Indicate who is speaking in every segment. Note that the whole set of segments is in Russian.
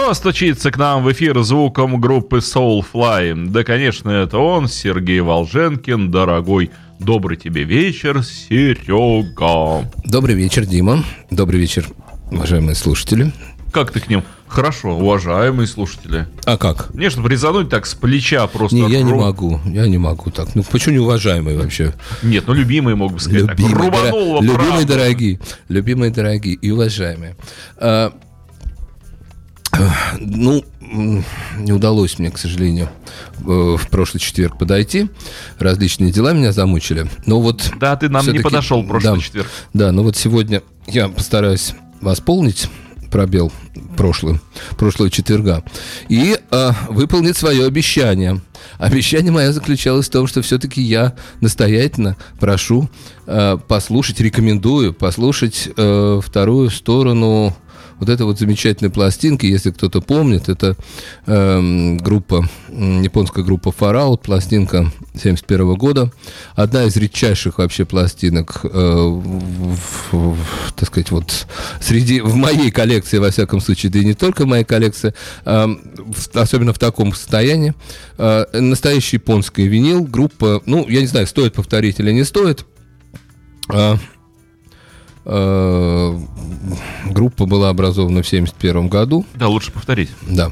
Speaker 1: Кто стучится к нам в эфир звуком группы Soulfly? Да, конечно, это он, Сергей Волженкин, дорогой Добрый тебе вечер, Серега.
Speaker 2: Добрый вечер, Дима. Добрый вечер, уважаемые слушатели.
Speaker 1: Как ты к ним? Хорошо, уважаемые слушатели.
Speaker 2: А как?
Speaker 1: Не, чтобы резануть так с плеча просто.
Speaker 2: Не, я не могу, я не могу так. Ну, почему не уважаемые вообще?
Speaker 1: Нет, ну любимые могут бы сказать.
Speaker 2: Любимые, так, дор... любимые дорогие, любимые дорогие и уважаемые. А, ну, не удалось мне, к сожалению, в прошлый четверг подойти. Различные дела меня замучили. Но вот
Speaker 1: да, ты нам не подошел в прошлый да, четверг.
Speaker 2: Да, но вот сегодня я постараюсь восполнить пробел прошлый, прошлого четверга и э, выполнить свое обещание. Обещание мое заключалось в том, что все-таки я настоятельно прошу э, послушать, рекомендую послушать э, вторую сторону вот эта вот замечательная пластинка, если кто-то помнит, это э, группа, японская группа Far пластинка 71 года. Одна из редчайших вообще пластинок, э, в, в, так сказать, вот среди, в моей коллекции, во всяком случае, да и не только в моей коллекции, э, в, особенно в таком состоянии. Э, настоящий японский винил, группа, ну, я не знаю, стоит повторить или не стоит, э, Э, группа была образована в 1971 году.
Speaker 1: Да, лучше повторить.
Speaker 2: Да.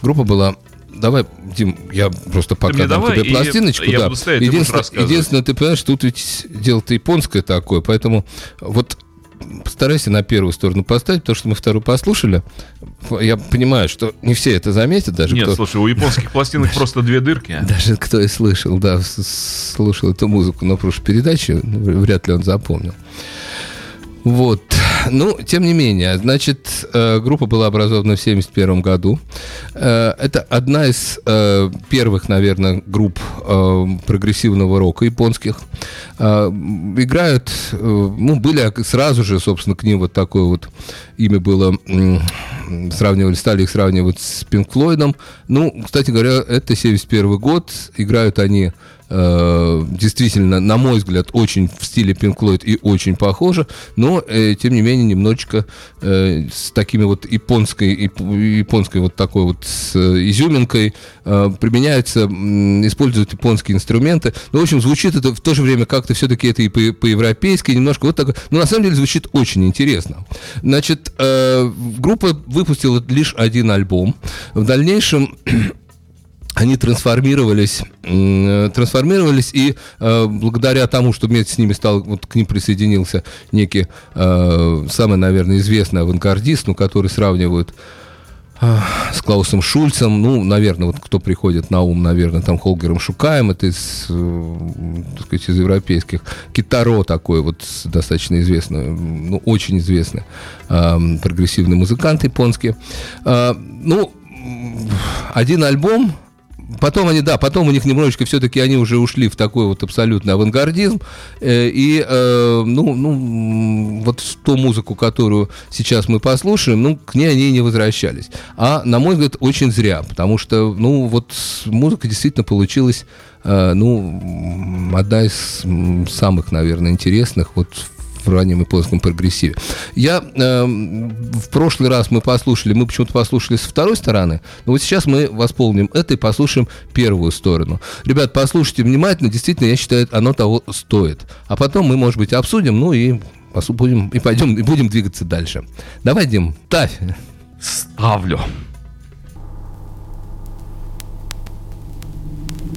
Speaker 2: Группа была Давай, Дим, я просто пока дам тебе пластиночку. Я да. буду стоять, единственное, единственное, ты понимаешь, тут ведь дело-то японское такое, поэтому вот постарайся на первую сторону поставить, потому что мы вторую послушали. Я понимаю, что не все это заметят, даже
Speaker 1: Нет,
Speaker 2: кто...
Speaker 1: слушай, у японских пластинок просто две дырки.
Speaker 2: Даже кто и слышал, да, слушал эту музыку на прошлой передаче, вряд ли он запомнил. Вот. Ну, тем не менее, значит, э, группа была образована в 1971 году. Э, это одна из э, первых, наверное, групп прогрессивного рока японских. Играют, ну, были сразу же, собственно, к ним вот такое вот имя было, сравнивали, стали их сравнивать с Пинк Флойдом. Ну, кстати говоря, это 71 год, играют они Э, действительно, на мой взгляд, очень в стиле Pink Floyd и очень похоже, но, э, тем не менее, немножечко э, с такими вот японской, японской вот такой вот с изюминкой э, применяются, используют японские инструменты. Ну, в общем, звучит это в то же время как-то все-таки это и по-европейски, немножко вот так. Но на самом деле звучит очень интересно. Значит, э, группа выпустила лишь один альбом. В дальнейшем они трансформировались, трансформировались, и э, благодаря тому, что вместе с ними стал, вот к ним присоединился некий, э, самый, наверное, известный авангардист, ну, который сравнивают э, с Клаусом Шульцем, ну, наверное, вот кто приходит на ум, наверное, там Холгером Шукаем, это из, так сказать, из европейских. Китаро такой вот достаточно известный, ну, очень известный прогрессивный музыкант японский. Ну, один альбом, потом они, да, потом у них немножечко все-таки они уже ушли в такой вот абсолютный авангардизм. Э, и, э, ну, ну, вот ту музыку, которую сейчас мы послушаем, ну, к ней они не возвращались. А, на мой взгляд, очень зря, потому что, ну, вот музыка действительно получилась, э, ну, одна из самых, наверное, интересных вот в в раннем и позднем прогрессиве. Я э, в прошлый раз мы послушали, мы почему-то послушали со второй стороны, но вот сейчас мы восполним это и послушаем первую сторону. Ребят, послушайте внимательно, действительно, я считаю, оно того стоит. А потом мы, может быть, обсудим, ну и будем и пойдем и будем двигаться дальше. Давай, Дим, ставь.
Speaker 1: Ставлю.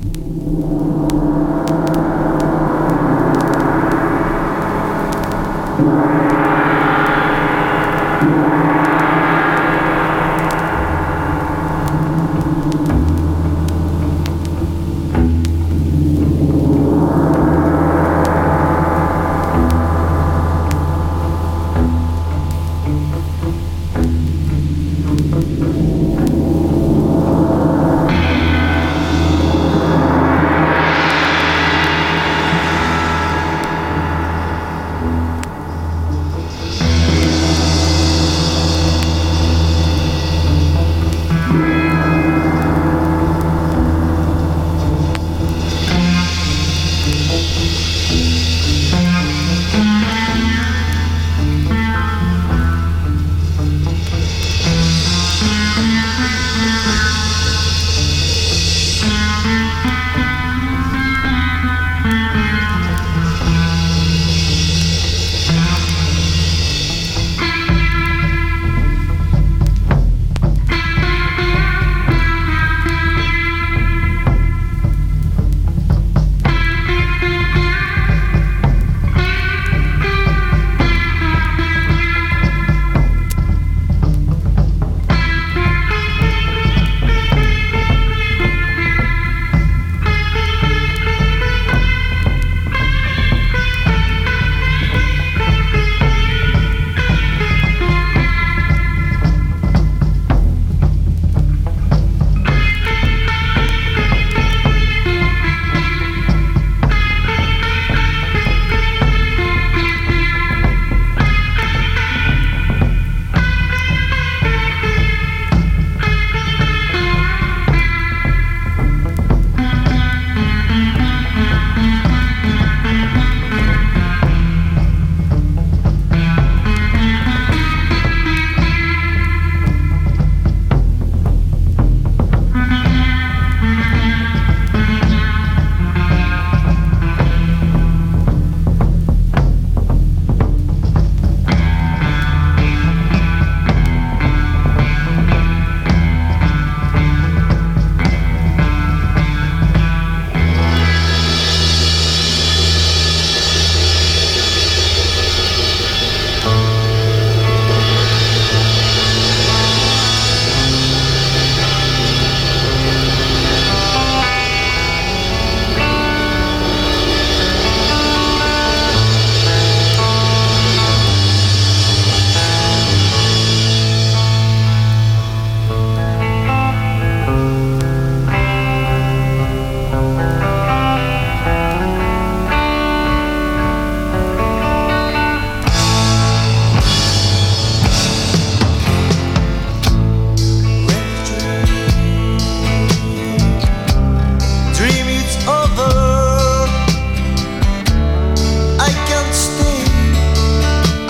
Speaker 3: Thank you. Thank you.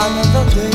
Speaker 3: another day.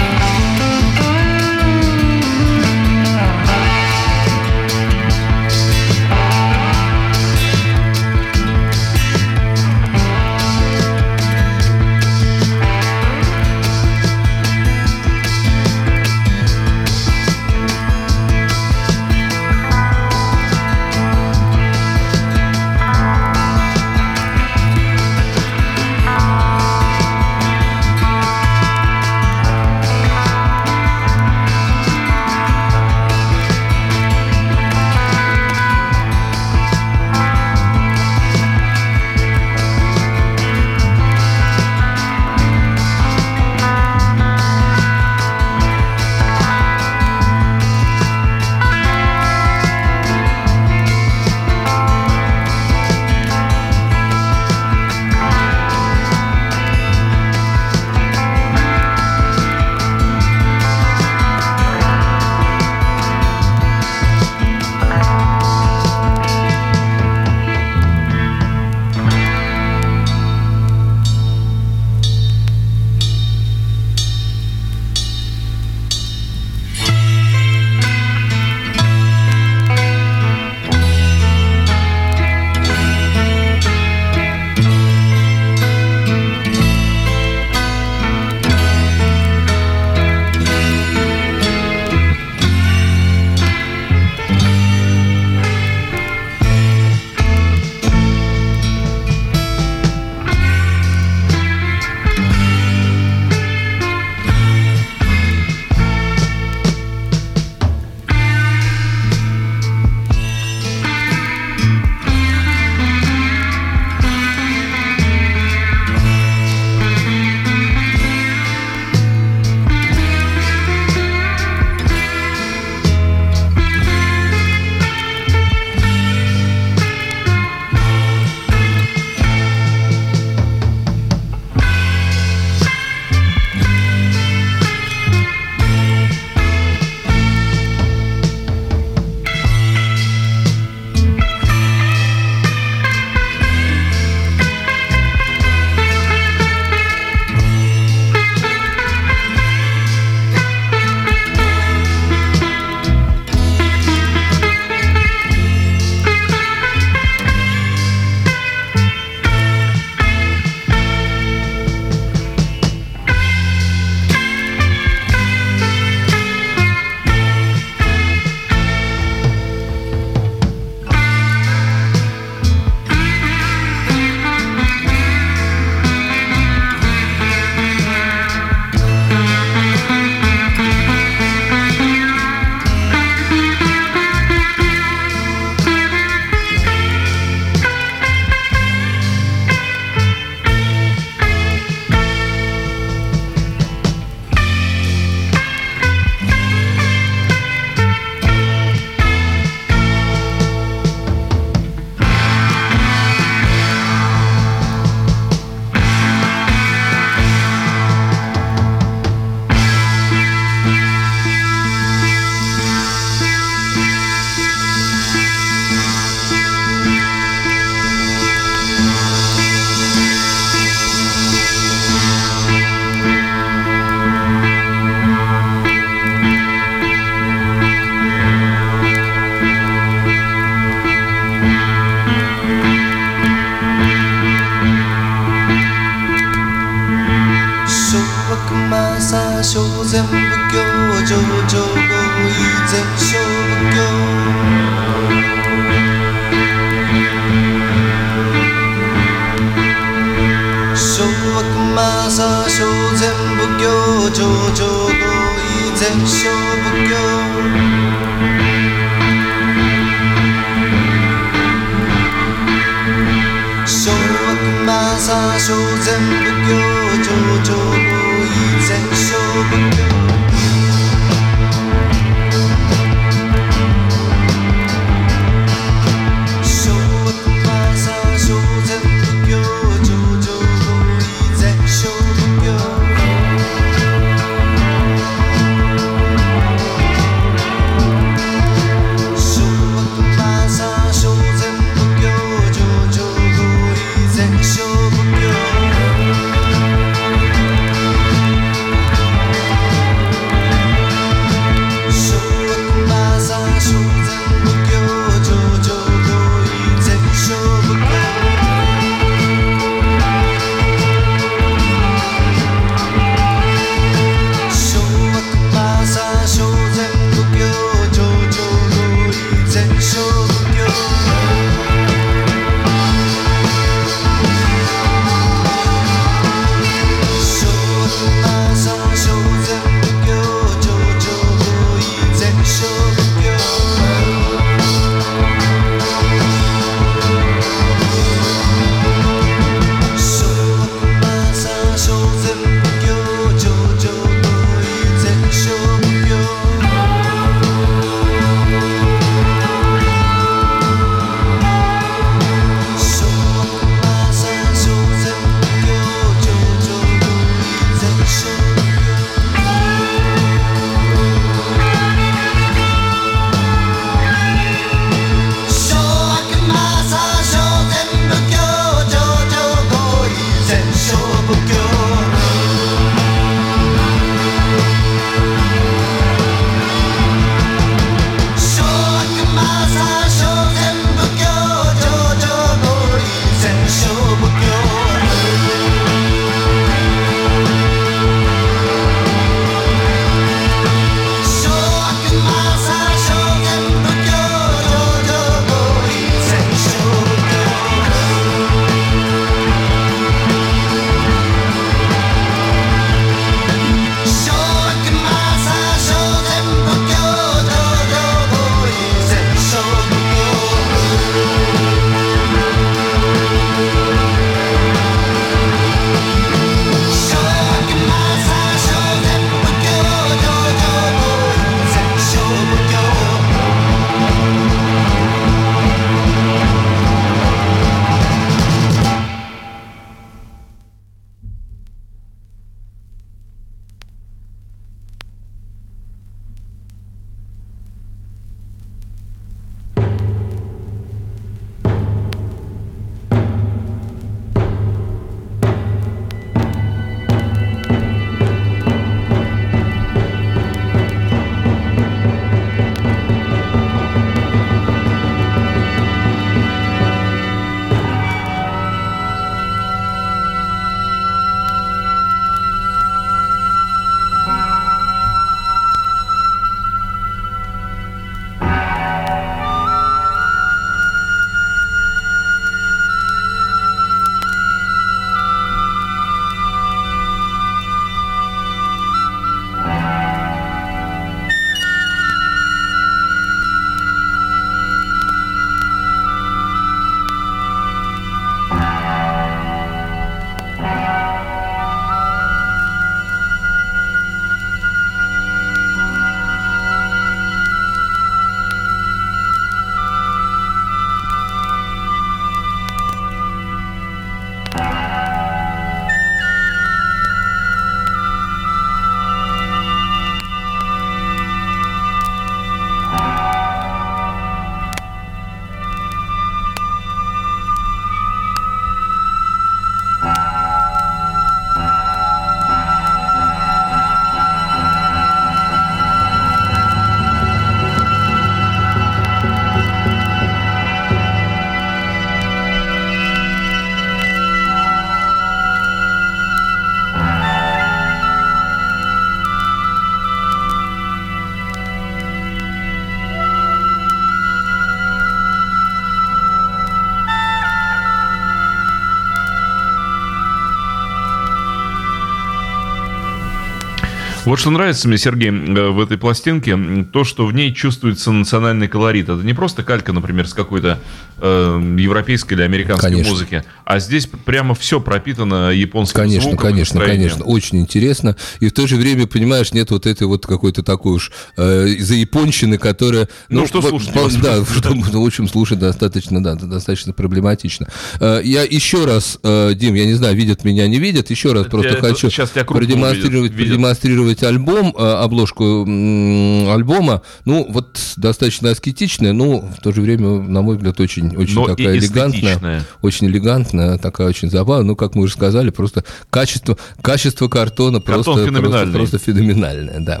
Speaker 1: Вот что нравится мне, Сергей, э, в этой пластинке, то, что в ней чувствуется национальный колорит. Это не просто калька, например, с какой-то э, европейской или американской
Speaker 2: Конечно.
Speaker 1: музыки, а здесь прямо все пропитано японским
Speaker 2: Конечно,
Speaker 1: звуком,
Speaker 2: конечно,
Speaker 1: настроением.
Speaker 2: конечно. Очень интересно. И в то же время, понимаешь, нет вот этой вот какой-то такой уж э, заяпонщины, которая...
Speaker 1: Ну, что
Speaker 2: вот,
Speaker 1: слушать
Speaker 2: по- Да, что, в общем, слушать достаточно, да, достаточно проблематично. Э, я еще раз, э, Дим, я не знаю, видят меня, не видят, еще раз просто
Speaker 1: Тебя-
Speaker 2: хочу
Speaker 1: сейчас
Speaker 2: продемонстрировать,
Speaker 1: видят.
Speaker 2: продемонстрировать альбом, э, обложку альбома. Ну, вот достаточно аскетичная, но в то же время, на мой взгляд, очень, очень
Speaker 1: Но
Speaker 2: такая элегантная очень элегантная, такая очень забавная. Ну, как мы уже сказали, просто качество, качество картона
Speaker 1: Картон
Speaker 2: просто, просто,
Speaker 1: феноменальный.
Speaker 2: просто феноменальное, да.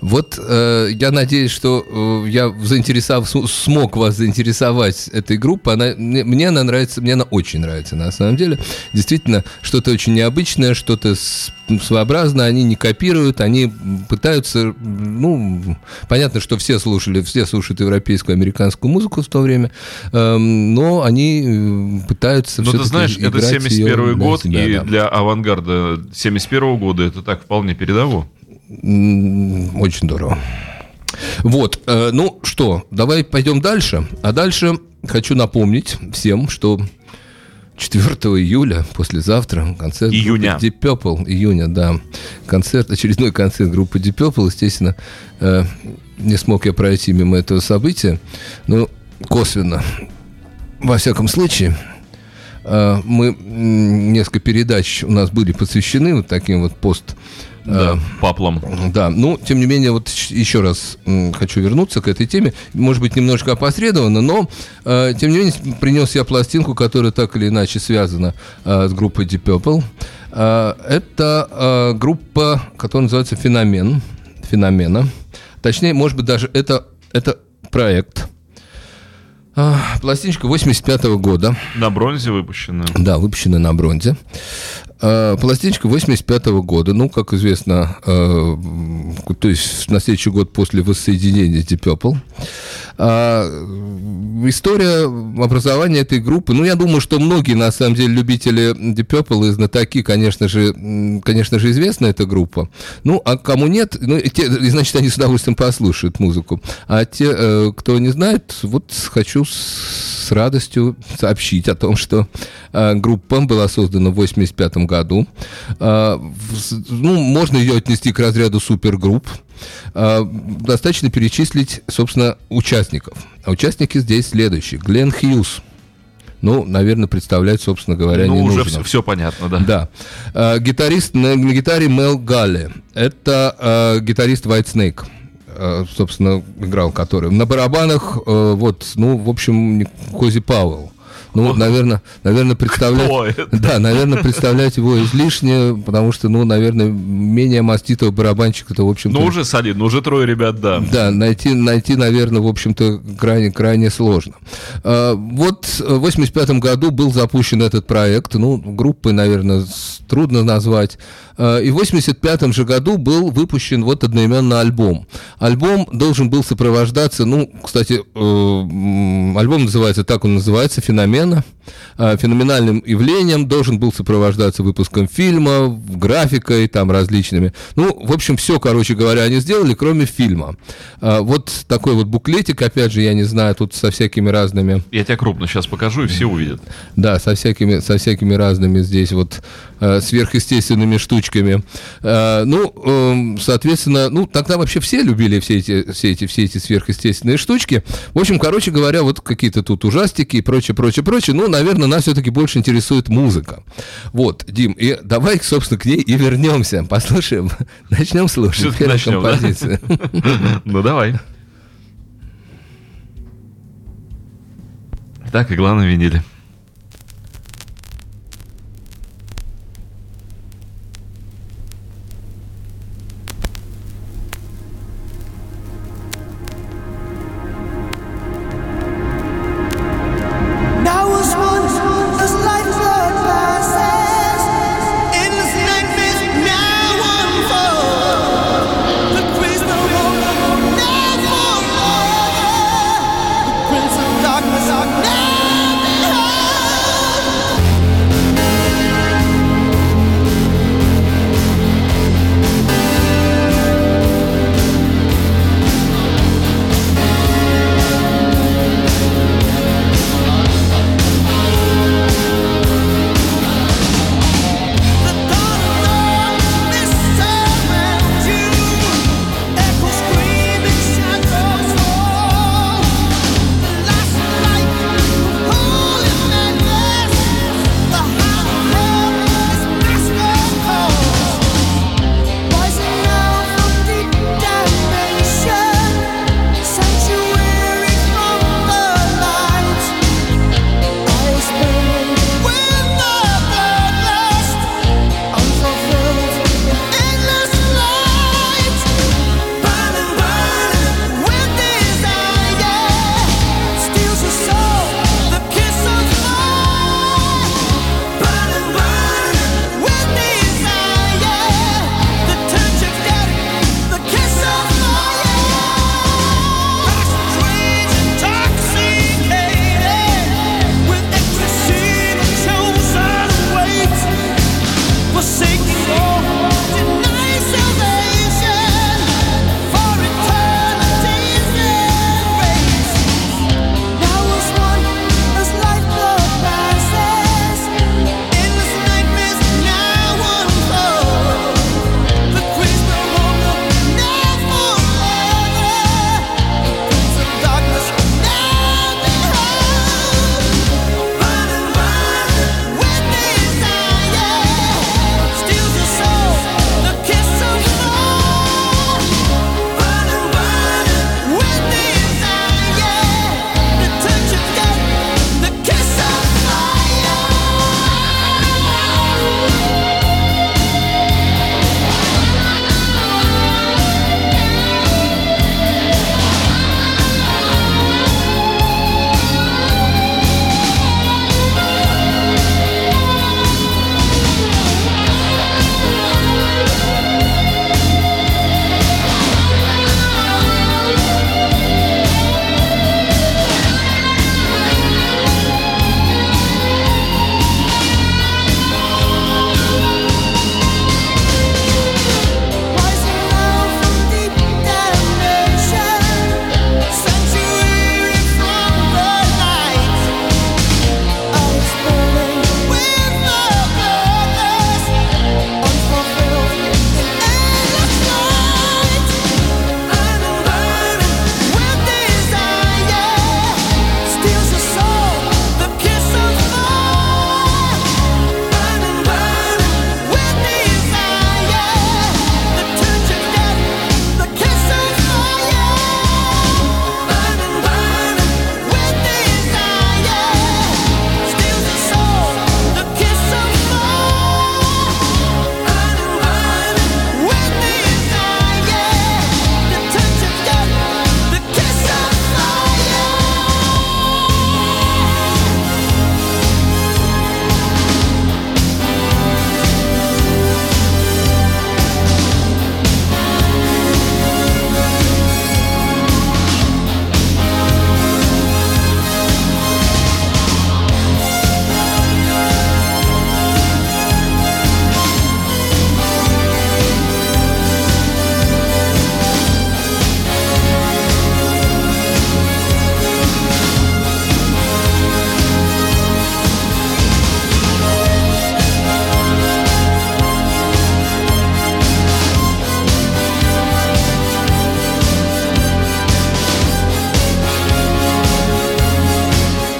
Speaker 2: Вот э, я надеюсь, что э, я заинтересов, см- смог вас заинтересовать этой группой. Она, мне, мне она нравится, мне она очень нравится, на самом деле. Действительно, что-то очень необычное, что-то своеобразное. Они не копируют, они пытаются, ну, понятно, что все слушали, все слушают европейскую, американскую музыку в то время, эм, но они э, пытаются
Speaker 1: Ну, ты знаешь, это
Speaker 2: играть
Speaker 1: 71
Speaker 2: её для
Speaker 1: год,
Speaker 2: себя,
Speaker 1: и
Speaker 2: да.
Speaker 1: для авангарда 71 года это так вполне передово.
Speaker 2: Очень здорово. Вот, э, ну что, давай пойдем дальше. А дальше хочу напомнить всем, что 4 июля, послезавтра, концерт
Speaker 1: Июня.
Speaker 2: Deep Purple, июня, да, концерт, очередной концерт группы Deep Purple, естественно, э, не смог я пройти мимо этого события, но косвенно, во всяком случае, э, мы несколько передач у нас были посвящены вот таким вот пост
Speaker 1: Да, паплом.
Speaker 2: да, ну, тем не менее, вот еще раз хочу вернуться к этой теме. Может быть, немножко опосредованно, но, э, тем не менее, принес я пластинку, которая так или иначе связана э, с группой Deep Purple. Э, это э, группа, которая называется «Феномен». «Феномена». Точнее, может быть, даже это, это проект. Пластиночка 85 года.
Speaker 1: На бронзе выпущено.
Speaker 2: Да, выпущена на бронзе. Э, Пластиночка 85 года, ну, как известно, э, то есть на следующий год после воссоединения Deep Purple. Э, История образования этой группы, ну, я думаю, что многие, на самом деле, любители Deep Purple и знатоки, конечно же, конечно же, известна эта группа. Ну, а кому нет, ну, те, значит, они с удовольствием послушают музыку. А те, э, кто не знает, вот хочу с радостью сообщить о том, что э, группа была создана в 85 году. В- с- ну, можно ее отнести к разряду супергрупп. Э, достаточно перечислить, собственно, участников. А участники здесь следующие. Глен Хьюз. Ну, наверное, представлять, собственно говоря,
Speaker 1: ну,
Speaker 2: не
Speaker 1: уже
Speaker 2: нужно.
Speaker 1: все, понятно, да.
Speaker 2: Да. Э, гитарист на, на гитаре Мел Галли. Это э, гитарист White Snake. э, собственно, играл который. На барабанах, э, вот, ну, в общем, Кози Пауэлл. Ну, наверное, наверное, представлять... Да, наверное, представлять его излишне, потому что, ну, наверное, менее маститого барабанщика это, в общем-то...
Speaker 1: Ну, уже солидно, уже трое ребят, да.
Speaker 2: Да, найти, найти, наверное, в общем-то, крайне, крайне сложно. А, Вот в 85 году был запущен этот проект, ну, группы, наверное, трудно назвать. А, И в 85 же году был выпущен вот одноименный альбом. Альбом должен был сопровождаться, ну, кстати, э, альбом называется, так он называется, «Феномена». А, Феноменальным явлением должен был сопровождаться выпуском фильма, графикой, там различными. Ну, в общем, все, короче говоря, они сделали, кроме фильма. А, Вот такой вот буклетик, опять же, я не знаю, тут со всякими разными
Speaker 1: Я тебя крупно сейчас покажу, и все увидят.
Speaker 2: да, со всякими, со всякими разными здесь вот э, сверхъестественными штучками. Э, ну, эм, соответственно, ну, тогда вообще все любили все эти, все эти, все эти сверхъестественные штучки. В общем, короче говоря, вот какие-то тут ужастики и прочее, прочее, прочее. Ну, наверное, нас все-таки больше интересует музыка. Вот, Дим, и давай, собственно, к ней и вернемся. Послушаем, начнем слушать первую
Speaker 1: начнем, да?
Speaker 2: композицию.
Speaker 1: Ну, давай. Так, игла на виниле.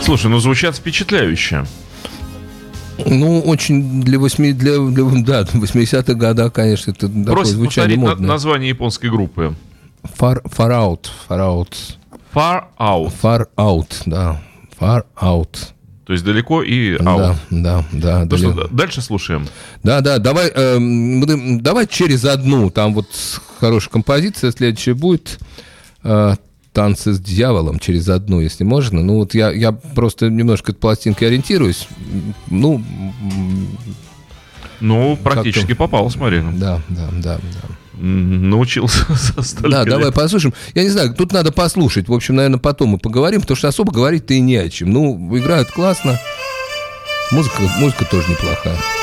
Speaker 1: Слушай, ну звучат впечатляюще.
Speaker 2: Ну, очень для 8, для, для да, 80-х годов, конечно, это такое
Speaker 1: Просит
Speaker 2: звучание
Speaker 1: повторить на-
Speaker 2: модное.
Speaker 1: название японской группы.
Speaker 2: Far, far out, far out,
Speaker 1: Far Out.
Speaker 2: far out, да, far out.
Speaker 1: То есть далеко и
Speaker 2: Да,
Speaker 1: out.
Speaker 2: да, да. Далеко.
Speaker 1: что, дальше слушаем.
Speaker 2: Да, да, давай, будем- давай через одну. Там вот хорошая композиция. Следующая будет э, танцы с дьяволом через одну, если можно. Ну вот я, я просто немножко от пластинки ориентируюсь. Ну,
Speaker 1: Ну, практически попал, смотри.
Speaker 2: да, да, да, да.
Speaker 1: Научился столько
Speaker 2: Да,
Speaker 1: лет.
Speaker 2: давай послушаем. Я не знаю, тут надо послушать. В общем, наверное, потом мы поговорим, потому что особо говорить-то и не о чем. Ну, играют классно. Музыка, музыка тоже неплохая.「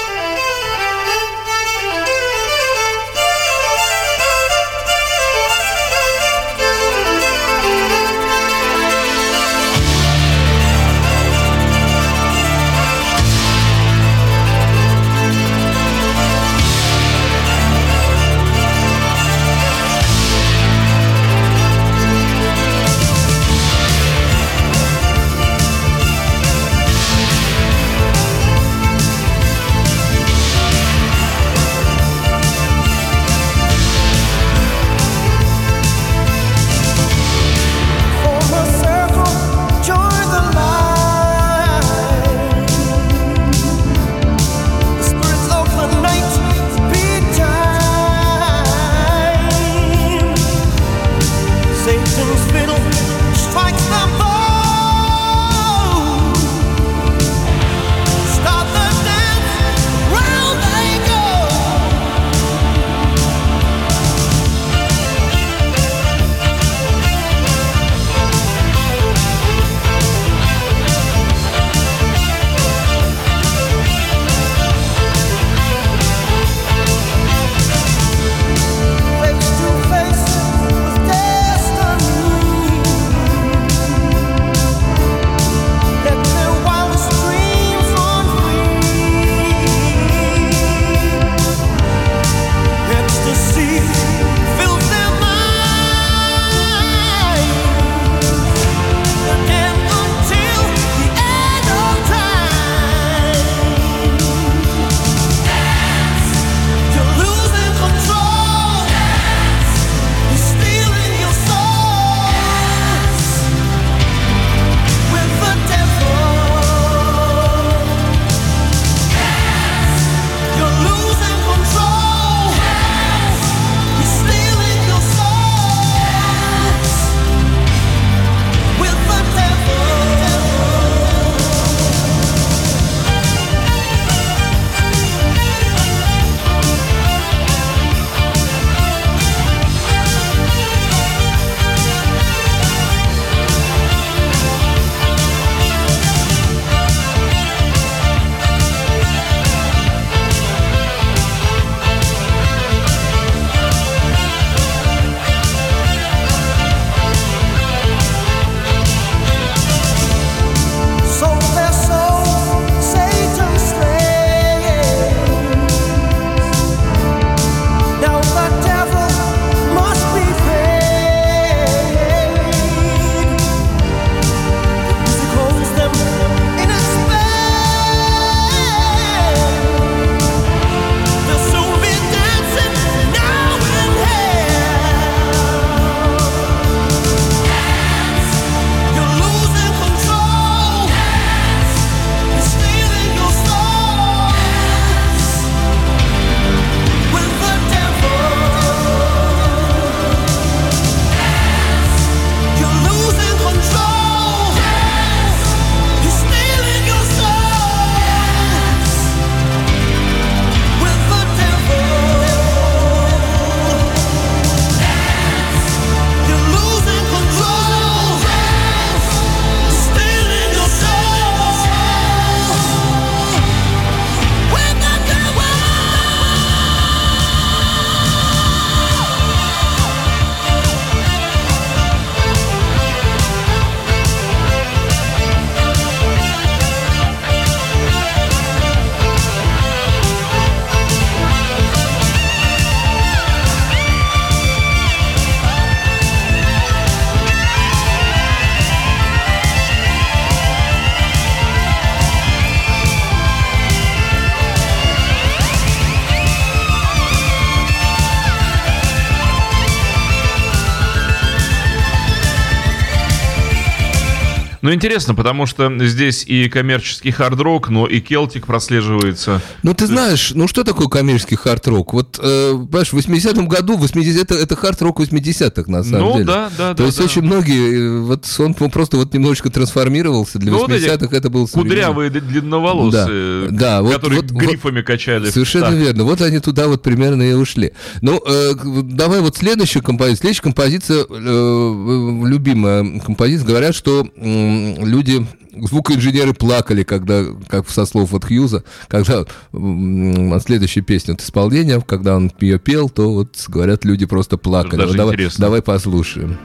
Speaker 1: Ну, интересно, потому что здесь и коммерческий хард-рок, но и келтик прослеживается.
Speaker 4: Ну, ты знаешь, ну что такое коммерческий хард-рок? Вот, э, понимаешь, в 80-м году, 80 это, это хард-рок 80-х, на самом
Speaker 1: Ну,
Speaker 4: деле.
Speaker 1: да, да,
Speaker 4: То
Speaker 1: да,
Speaker 4: есть
Speaker 1: да.
Speaker 4: очень многие, э, вот он просто вот немножечко трансформировался. Для
Speaker 1: Ну, вот эти
Speaker 4: 80-х это был.
Speaker 1: Кудрявые длинноволосые,
Speaker 4: Да, да, вот-
Speaker 1: которые
Speaker 4: вот- вот-
Speaker 1: грифами качали.
Speaker 4: Совершенно
Speaker 1: Так.
Speaker 4: верно. Вот они туда вот примерно и ушли. Ну, э, давай вот следующую композицию. Следующая композиция, э, любимая композиция. Говорят, что м, люди, звукоинженеры плакали, когда, как со слов вот Хьюза, когда м, от следующей песни от исполнения, когда он ее пел, то вот, говорят, люди просто плакали.
Speaker 1: Даже
Speaker 4: Вот давай, давай послушаем.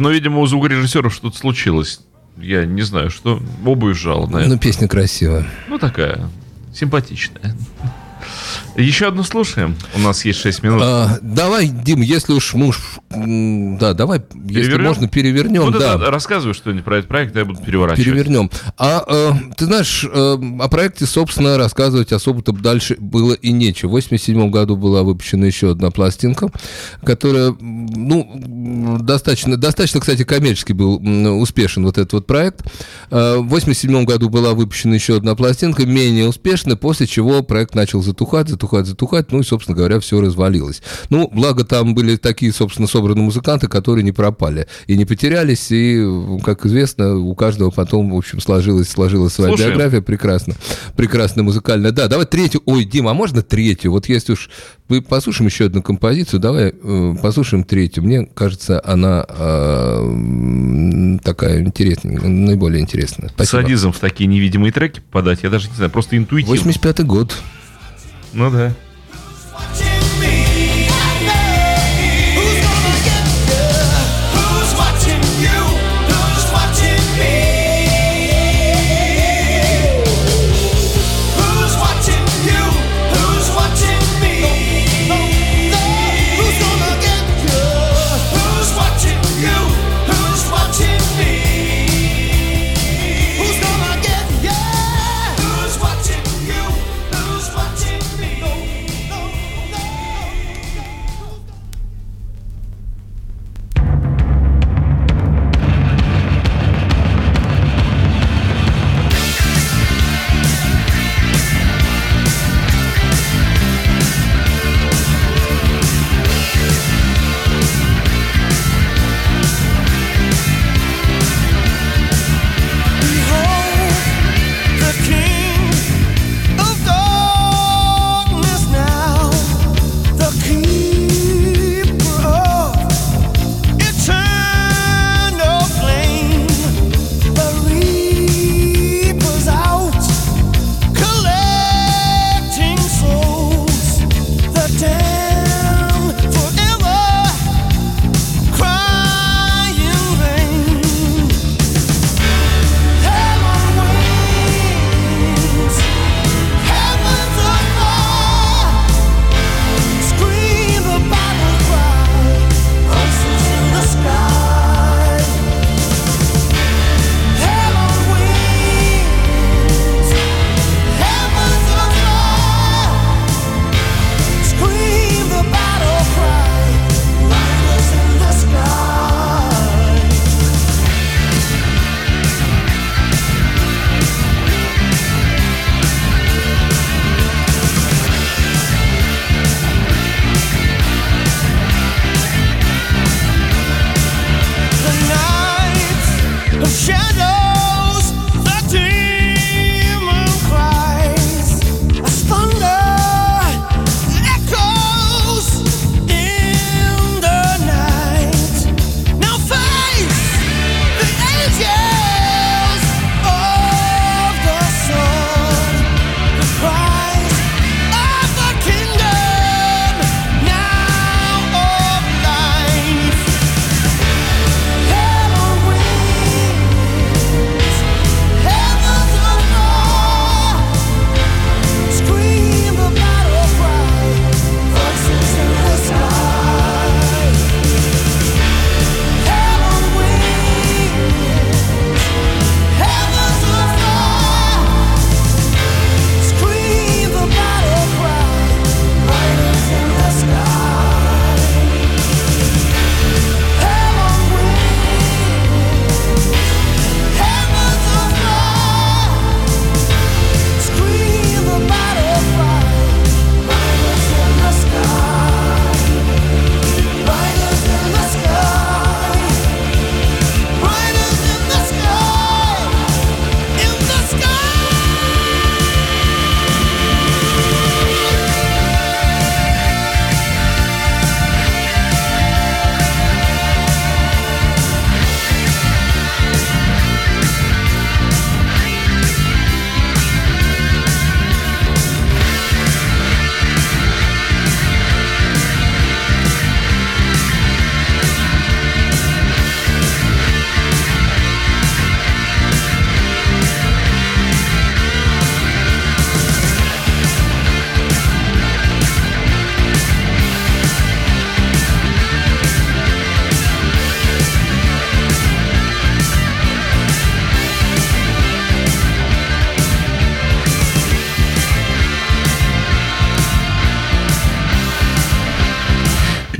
Speaker 1: Слушай, ну, видимо, у звукорежиссеров что-то случилось. Я не знаю, что. Оба уезжала, наверное.
Speaker 4: Ну, песня красивая.
Speaker 1: Ну, такая, симпатичная.
Speaker 4: Еще одну слушаем. У нас есть 6 минут.
Speaker 2: А, давай, Дим, если уж муж... Да, давай, если
Speaker 4: Перевернем?
Speaker 2: можно, перевернем.
Speaker 4: Вот
Speaker 2: да.
Speaker 4: это рассказывай что-нибудь про этот проект, я буду переворачивать.
Speaker 2: Перевернем. А э, ты знаешь, э, о проекте, собственно, рассказывать особо-то дальше было и нечего. В 87 году была выпущена еще одна пластинка, которая, ну, достаточно, достаточно, кстати, коммерчески был успешен вот этот вот проект. Э, в 87 году была выпущена еще одна пластинка, менее успешная, после чего проект начал затухать, затухать, затухать, ну и, собственно говоря, все развалилось. Ну, благо там были такие, собственно, собранные музыканты, которые не пропали и не потерялись, и, как известно, у каждого потом, в общем, сложилась, сложилась своя
Speaker 4: Слушаем.
Speaker 2: биография прекрасно, прекрасно музыкальная. Да, давай третью, ой, Дима, а можно третью? Вот если уж мы послушаем еще одну композицию, давай э, послушаем третью. Мне кажется, она э, такая интересная, наиболее интересная. Спасибо.
Speaker 4: Садизм в такие невидимые треки попадать, я даже не знаю, просто интуитивно.
Speaker 2: 85 год.
Speaker 4: Ну да.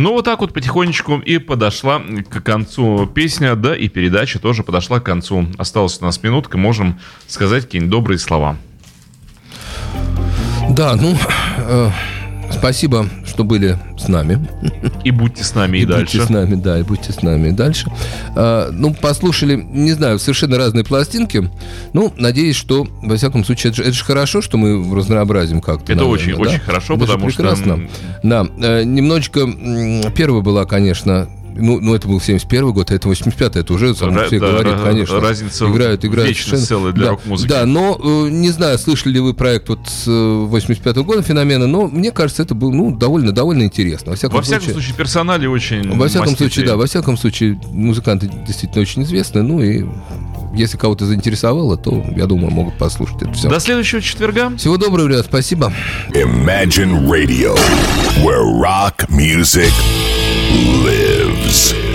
Speaker 1: Ну, вот так вот потихонечку и подошла к концу песня, да, и передача тоже подошла к концу. Осталась у нас минутка, можем сказать какие-нибудь добрые слова.
Speaker 2: Да, ну, э, спасибо, что были с нами.
Speaker 1: И будьте с нами и, и дальше.
Speaker 2: Будьте с нами, да, и будьте с нами и дальше. А, ну, послушали, не знаю, совершенно разные пластинки. Ну, надеюсь, что, во всяком случае, это же, это же хорошо, что мы разнообразим как-то.
Speaker 1: Это
Speaker 2: наверное,
Speaker 1: очень,
Speaker 2: да?
Speaker 1: очень хорошо,
Speaker 2: это
Speaker 1: потому
Speaker 2: прекрасно.
Speaker 1: что...
Speaker 2: Да, э, немножечко... Первая была, конечно, ну, ну, это был 71 год, а это 85 это уже сам
Speaker 1: Ра-
Speaker 2: все
Speaker 1: да,
Speaker 2: говорит,
Speaker 1: ра-
Speaker 2: конечно.
Speaker 1: разница
Speaker 2: играют, играют
Speaker 1: вечность
Speaker 2: совершенно-
Speaker 1: целая для
Speaker 2: да,
Speaker 1: рок-музыки.
Speaker 2: Да, но э, не знаю, слышали ли вы проект вот с э, 85 года феномена, но мне кажется, это было ну, довольно, довольно интересно. Во всяком,
Speaker 1: Во всяком
Speaker 2: случае,
Speaker 1: случае, персонали очень
Speaker 2: во всяком
Speaker 1: маститые.
Speaker 2: случае, да, во всяком случае, музыканты действительно очень известны, ну и если кого-то заинтересовало, то, я думаю, могут послушать это все.
Speaker 1: До следующего четверга.
Speaker 2: Всего доброго, ребят, спасибо.
Speaker 5: Imagine Radio, where rock music Music.